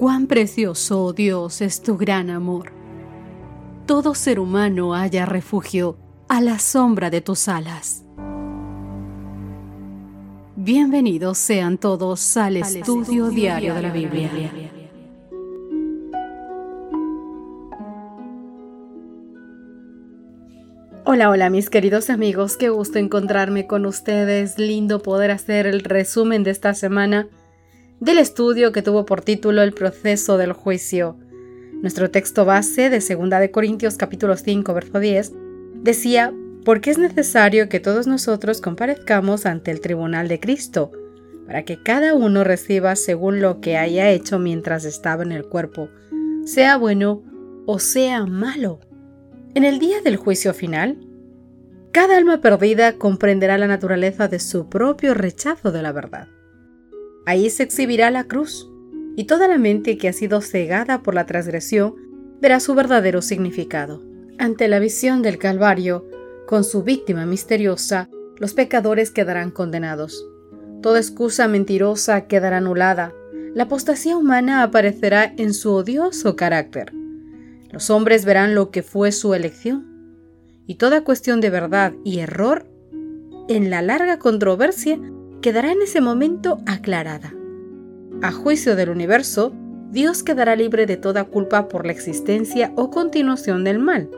Cuán precioso, oh Dios, es tu gran amor. Todo ser humano haya refugio a la sombra de tus alas. Bienvenidos sean todos al, estudio, diario de la Biblia. Hola, hola mis queridos amigos, qué gusto encontrarme con ustedes, lindo poder hacer el resumen de esta semana del estudio que tuvo por título El proceso del juicio. Nuestro texto base de 2 de Corintios capítulo 5 verso 10 decía, porque es necesario que todos nosotros comparezcamos ante el tribunal de Cristo, para que cada uno reciba según lo que haya hecho mientras estaba en el cuerpo, sea bueno o sea malo. En el día del juicio final, cada alma perdida comprenderá la naturaleza de su propio rechazo de la verdad. Ahí se exhibirá la cruz, y toda la mente que ha sido cegada por la transgresión verá su verdadero significado. Ante la visión del Calvario, con su víctima misteriosa, los pecadores quedarán condenados. Toda excusa mentirosa quedará anulada. La apostasía humana aparecerá en su odioso carácter. Los hombres verán lo que fue su elección. Y toda cuestión de verdad y error, en la larga controversia, quedará en ese momento aclarada. A juicio del universo, Dios quedará libre de toda culpa por la existencia o continuación del mal.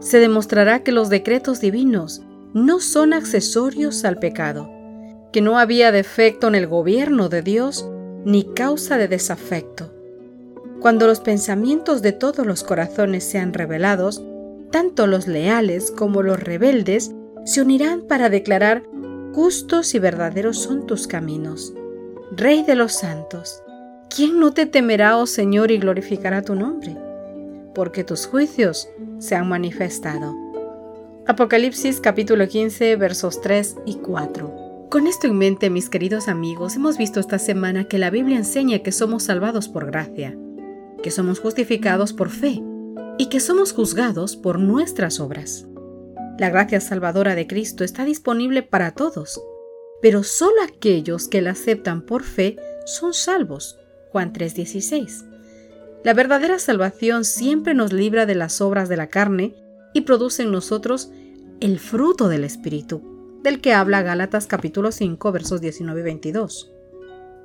Se demostrará que los decretos divinos no son accesorios al pecado, que no había defecto en el gobierno de Dios ni causa de desafecto. Cuando los pensamientos de todos los corazones sean revelados, tanto los leales como los rebeldes se unirán para declarar justos y verdaderos son tus caminos. Rey de los santos, ¿quién no te temerá, oh Señor, y glorificará tu nombre? Porque tus juicios se han manifestado. Apocalipsis capítulo 15 versos 3 y 4. Con esto en mente, mis queridos amigos, hemos visto esta semana que la Biblia enseña que somos salvados por gracia, que somos justificados por fe y que somos juzgados por nuestras obras. La gracia salvadora de Cristo está disponible para todos, pero solo aquellos que la aceptan por fe son salvos. Juan 3:16. La verdadera salvación siempre nos libra de las obras de la carne y produce en nosotros el fruto del Espíritu, del que habla Gálatas capítulo 5 versos 19 y 22.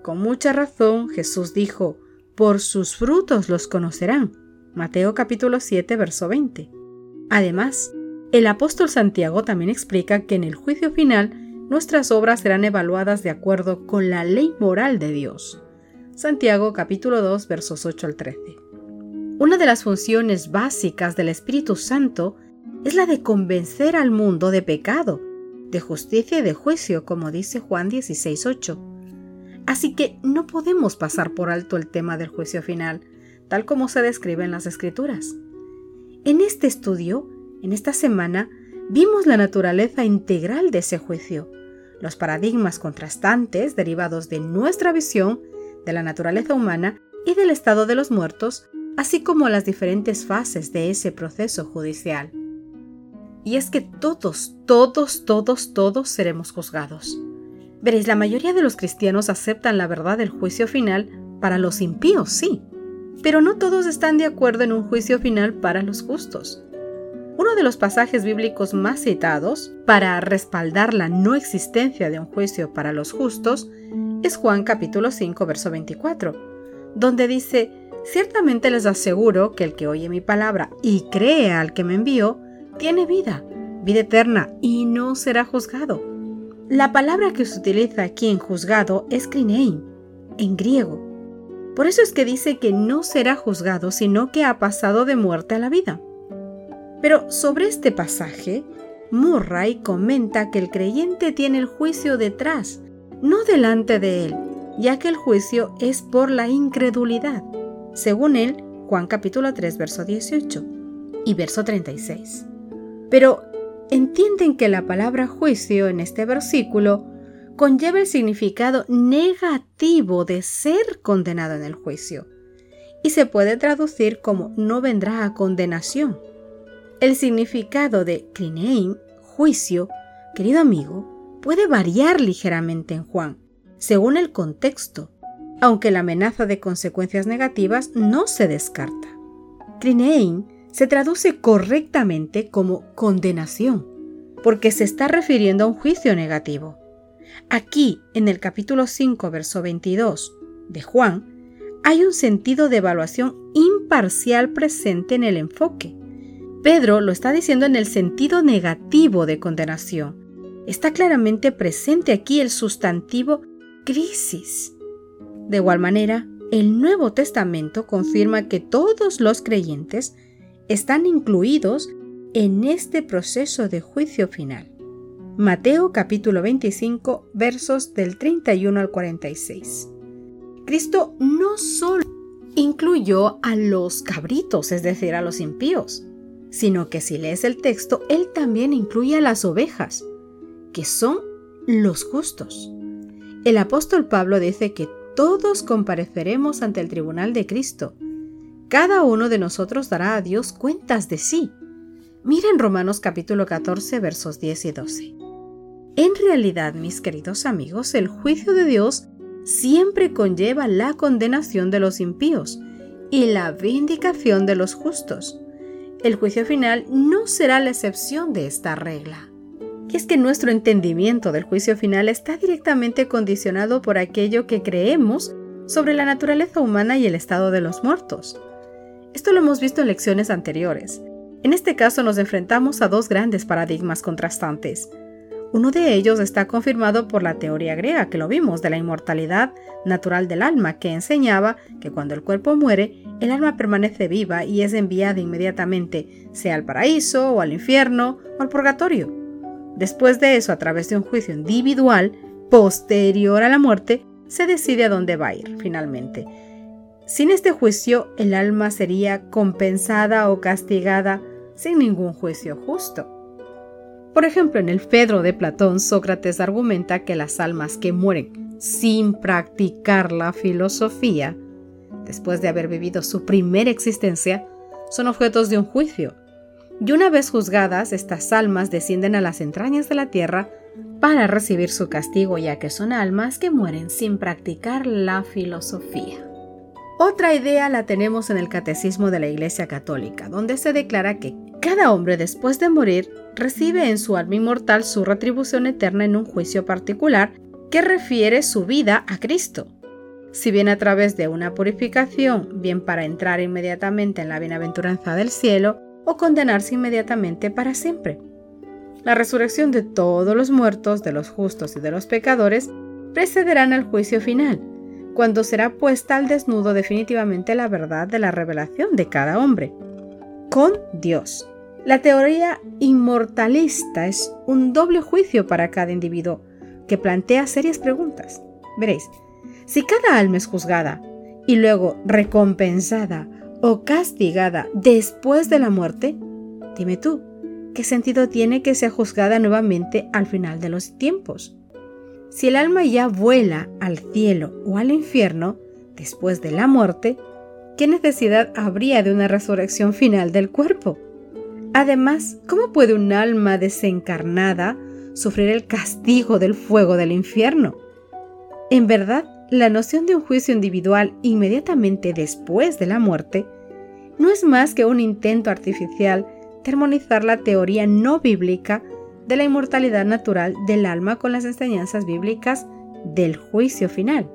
Con mucha razón Jesús dijo, por sus frutos los conocerán. Mateo capítulo 7 verso 20. Además, el apóstol Santiago también explica que en el juicio final nuestras obras serán evaluadas de acuerdo con la ley moral de Dios. Santiago capítulo 2 versos 8 al 13. Una de las funciones básicas del Espíritu Santo es la de convencer al mundo de pecado, de justicia y de juicio, como dice Juan 16:8. Así que no podemos pasar por alto el tema del juicio final, tal como se describe en las Escrituras. En este estudio en esta semana vimos la naturaleza integral de ese juicio, los paradigmas contrastantes derivados de nuestra visión de la naturaleza humana y del estado de los muertos, así como las diferentes fases de ese proceso judicial. Y es que todos, todos, todos, todos seremos juzgados. Veréis, la mayoría de los cristianos aceptan la verdad del juicio final para los impíos, sí, pero no todos están de acuerdo en un juicio final para los justos. Uno de los pasajes bíblicos más citados para respaldar la no existencia de un juicio para los justos es Juan capítulo 5 verso 24, donde dice, Ciertamente les aseguro que el que oye mi palabra y cree al que me envió, tiene vida, vida eterna, y no será juzgado. La palabra que se utiliza aquí en juzgado es krinein, en griego. Por eso es que dice que no será juzgado, sino que ha pasado de muerte a la vida. Pero sobre este pasaje, Murray comenta que el creyente tiene el juicio detrás, no delante de él, ya que el juicio es por la incredulidad. Según él, Juan capítulo 3, verso 18 y verso 36. Pero entienden que la palabra juicio en este versículo conlleva el significado negativo de ser condenado en el juicio y se puede traducir como no vendrá a condenación. El significado de krinein, juicio, querido amigo, puede variar ligeramente en Juan, según el contexto, aunque la amenaza de consecuencias negativas no se descarta. Trinein se traduce correctamente como condenación, porque se está refiriendo a un juicio negativo. Aquí, en el capítulo 5, verso 22 de Juan, hay un sentido de evaluación imparcial presente en el enfoque. Pedro lo está diciendo en el sentido negativo de condenación. Está claramente presente aquí el sustantivo crisis. De igual manera, el Nuevo Testamento confirma que todos los creyentes están incluidos en este proceso de juicio final. Mateo capítulo 25 versos del 31 al 46. Cristo no solo incluyó a los cabritos, es decir, a los impíos, sino que si lees el texto, Él también incluye a las ovejas, que son los justos. El apóstol Pablo dice que todos compareceremos ante el tribunal de Cristo. Cada uno de nosotros dará a Dios cuentas de sí. Miren Romanos capítulo 14 versos 10 y 12. En realidad, mis queridos amigos, el juicio de Dios siempre conlleva la condenación de los impíos y la vindicación de los justos. El juicio final no será la excepción de esta regla. Y es que nuestro entendimiento del juicio final está directamente condicionado por aquello que creemos sobre la naturaleza humana y el estado de los muertos. Esto lo hemos visto en lecciones anteriores. En este caso nos enfrentamos a dos grandes paradigmas contrastantes. Uno de ellos está confirmado por la teoría griega que lo vimos de la inmortalidad natural del alma, que enseñaba que cuando el cuerpo muere, el alma permanece viva y es enviada inmediatamente, sea al paraíso o al infierno o al purgatorio. Después de eso, a través de un juicio individual, posterior a la muerte, se decide a dónde va a ir finalmente. Sin este juicio, el alma sería compensada o castigada sin ningún juicio justo. Por ejemplo, en el Fedro de Platón, Sócrates argumenta que las almas que mueren sin practicar la filosofía, después de haber vivido su primera existencia, son objetos de un juicio. Y una vez juzgadas, estas almas descienden a las entrañas de la tierra para recibir su castigo, ya que son almas que mueren sin practicar la filosofía. Otra idea la tenemos en el Catecismo de la Iglesia Católica, donde se declara que cada hombre después de morir recibe en su alma inmortal su retribución eterna en un juicio particular que refiere su vida a Cristo. Si bien a través de una purificación, bien para entrar inmediatamente en la bienaventuranza del cielo, o condenarse inmediatamente para siempre. La resurrección de todos los muertos, de los justos y de los pecadores, precederán al juicio final, cuando será puesta al desnudo definitivamente la verdad de la revelación de cada hombre, con Dios. La teoría inmortalista es un doble juicio para cada individuo que plantea serias preguntas. Veréis, si cada alma es juzgada y luego recompensada o castigada después de la muerte, dime tú, ¿qué sentido tiene que sea juzgada nuevamente al final de los tiempos? Si el alma ya vuela al cielo o al infierno después de la muerte, ¿qué necesidad habría de una resurrección final del cuerpo? Además, ¿cómo puede un alma desencarnada sufrir el castigo del fuego del infierno? En verdad, la noción de un juicio individual inmediatamente después de la muerte no es más que un intento artificial de armonizar la teoría no bíblica de la inmortalidad natural del alma con las enseñanzas bíblicas del juicio final.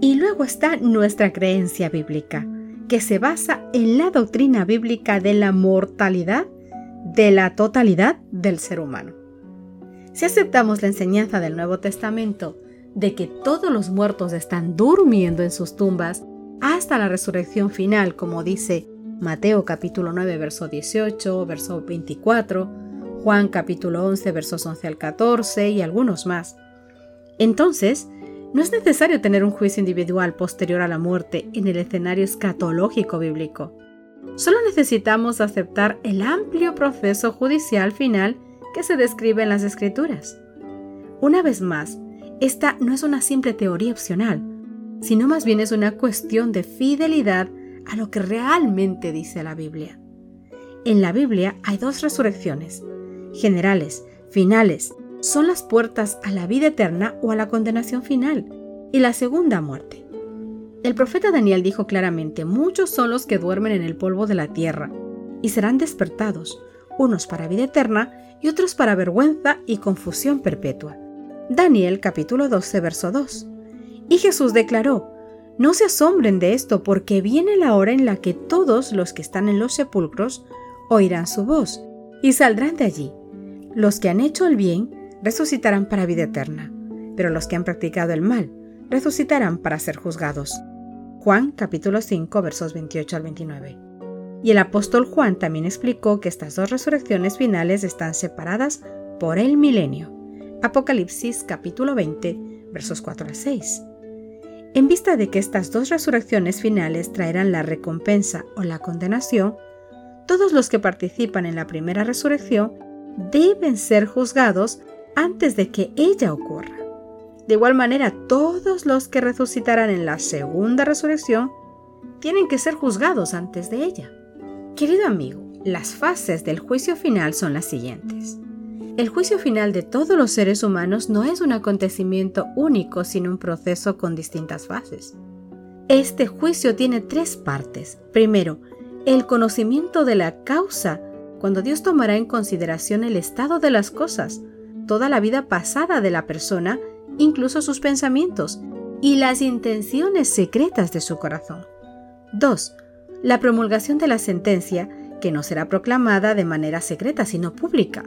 Y luego está nuestra creencia bíblica, que se basa en la doctrina bíblica de la mortalidad de la totalidad del ser humano. Si aceptamos la enseñanza del Nuevo Testamento de que todos los muertos están durmiendo en sus tumbas hasta la resurrección final, como dice Mateo capítulo 9, verso 18, verso 24, Juan capítulo 11, versos 11 al 14 y algunos más, entonces no es necesario tener un juicio individual posterior a la muerte en el escenario escatológico bíblico. Solo necesitamos aceptar el amplio proceso judicial final que se describe en las escrituras. Una vez más, esta no es una simple teoría opcional, sino más bien es una cuestión de fidelidad a lo que realmente dice la Biblia. En la Biblia hay dos resurrecciones, generales, finales, son las puertas a la vida eterna o a la condenación final, y la segunda muerte. El profeta Daniel dijo claramente, muchos son los que duermen en el polvo de la tierra, y serán despertados, unos para vida eterna y otros para vergüenza y confusión perpetua. Daniel capítulo 12, verso 2. Y Jesús declaró, No se asombren de esto, porque viene la hora en la que todos los que están en los sepulcros oirán su voz, y saldrán de allí. Los que han hecho el bien resucitarán para vida eterna, pero los que han practicado el mal resucitarán para ser juzgados. Juan capítulo 5 versos 28 al 29. Y el apóstol Juan también explicó que estas dos resurrecciones finales están separadas por el milenio. Apocalipsis capítulo 20 versos 4 al 6. En vista de que estas dos resurrecciones finales traerán la recompensa o la condenación, todos los que participan en la primera resurrección deben ser juzgados antes de que ella ocurra. De igual manera, todos los que resucitarán en la segunda resurrección tienen que ser juzgados antes de ella. Querido amigo, las fases del juicio final son las siguientes. El juicio final de todos los seres humanos no es un acontecimiento único, sino un proceso con distintas fases. Este juicio tiene tres partes. Primero, el conocimiento de la causa, cuando Dios tomará en consideración el estado de las cosas, toda la vida pasada de la persona, incluso sus pensamientos y las intenciones secretas de su corazón. 2. La promulgación de la sentencia, que no será proclamada de manera secreta, sino pública.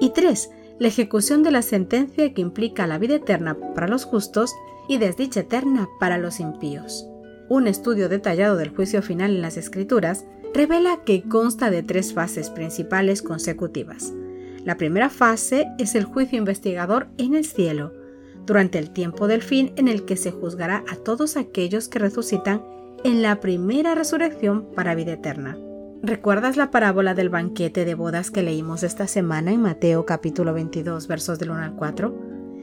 Y 3. La ejecución de la sentencia que implica la vida eterna para los justos y desdicha eterna para los impíos. Un estudio detallado del juicio final en las Escrituras revela que consta de tres fases principales consecutivas. La primera fase es el juicio investigador en el cielo, durante el tiempo del fin en el que se juzgará a todos aquellos que resucitan en la primera resurrección para vida eterna. ¿Recuerdas la parábola del banquete de bodas que leímos esta semana en Mateo capítulo 22 versos del 1 al 4?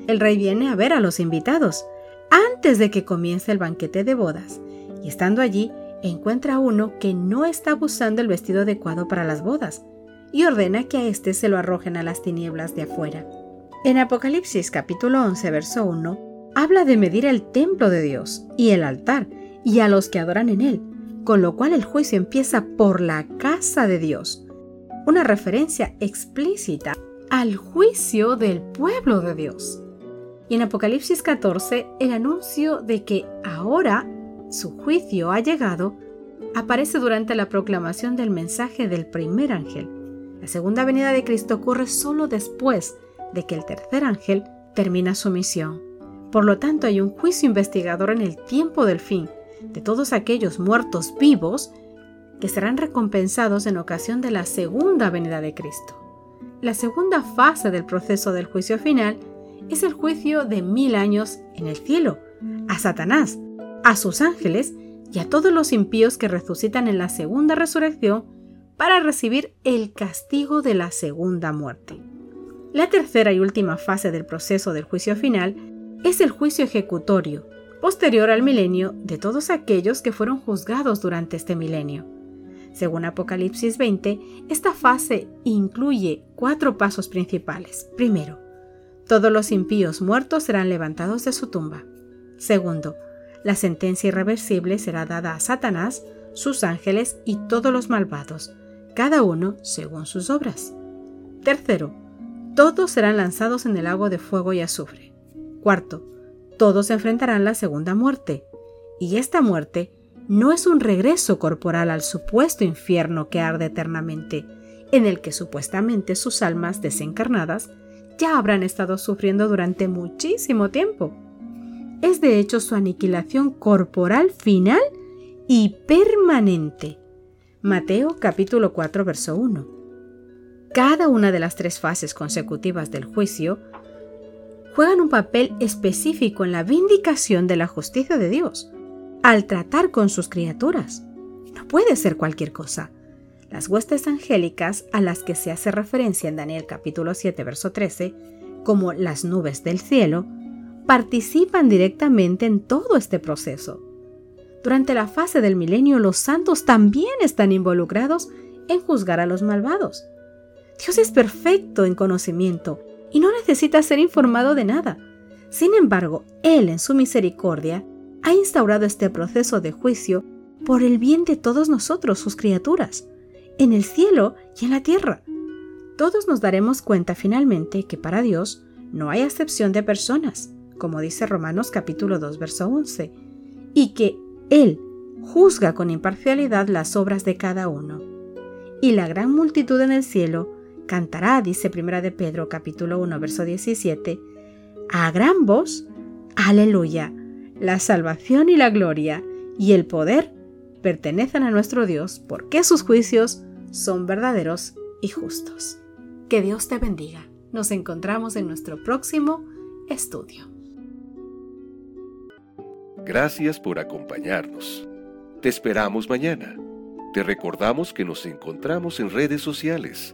El rey viene a ver a los invitados antes de que comience el banquete de bodas y estando allí encuentra a uno que no está usando el vestido adecuado para las bodas y ordena que a éste se lo arrojen a las tinieblas de afuera. En Apocalipsis capítulo 11 verso 1 habla de medir el templo de Dios y el altar y a los que adoran en él, con lo cual el juicio empieza por la casa de Dios, una referencia explícita al juicio del pueblo de Dios. Y en Apocalipsis 14 el anuncio de que ahora su juicio ha llegado aparece durante la proclamación del mensaje del primer ángel. La segunda venida de Cristo ocurre solo después de que el tercer ángel termina su misión. Por lo tanto, hay un juicio investigador en el tiempo del fin de todos aquellos muertos vivos que serán recompensados en ocasión de la segunda venida de Cristo. La segunda fase del proceso del juicio final es el juicio de mil años en el cielo, a Satanás, a sus ángeles y a todos los impíos que resucitan en la segunda resurrección para recibir el castigo de la segunda muerte. La tercera y última fase del proceso del juicio final es el juicio ejecutorio, posterior al milenio de todos aquellos que fueron juzgados durante este milenio. Según Apocalipsis 20, esta fase incluye cuatro pasos principales. Primero, todos los impíos muertos serán levantados de su tumba. Segundo, la sentencia irreversible será dada a Satanás, sus ángeles y todos los malvados, cada uno según sus obras. Tercero, todos serán lanzados en el lago de fuego y azufre. Cuarto, todos enfrentarán la segunda muerte. Y esta muerte no es un regreso corporal al supuesto infierno que arde eternamente, en el que supuestamente sus almas desencarnadas ya habrán estado sufriendo durante muchísimo tiempo. Es de hecho su aniquilación corporal final y permanente. Mateo capítulo 4 verso 1. Cada una de las tres fases consecutivas del juicio juegan un papel específico en la vindicación de la justicia de Dios al tratar con sus criaturas. No puede ser cualquier cosa. Las huestes angélicas a las que se hace referencia en Daniel capítulo 7 verso 13, como las nubes del cielo, participan directamente en todo este proceso. Durante la fase del milenio los santos también están involucrados en juzgar a los malvados. Dios es perfecto en conocimiento y no necesita ser informado de nada. Sin embargo, Él en su misericordia ha instaurado este proceso de juicio por el bien de todos nosotros, sus criaturas, en el cielo y en la tierra. Todos nos daremos cuenta finalmente que para Dios no hay acepción de personas, como dice Romanos capítulo 2, verso 11, y que Él juzga con imparcialidad las obras de cada uno. Y la gran multitud en el cielo cantará, dice Primera de Pedro capítulo 1, verso 17, a gran voz, aleluya, la salvación y la gloria y el poder pertenecen a nuestro Dios porque sus juicios son verdaderos y justos. Que Dios te bendiga. Nos encontramos en nuestro próximo estudio. Gracias por acompañarnos. Te esperamos mañana. Te recordamos que nos encontramos en redes sociales.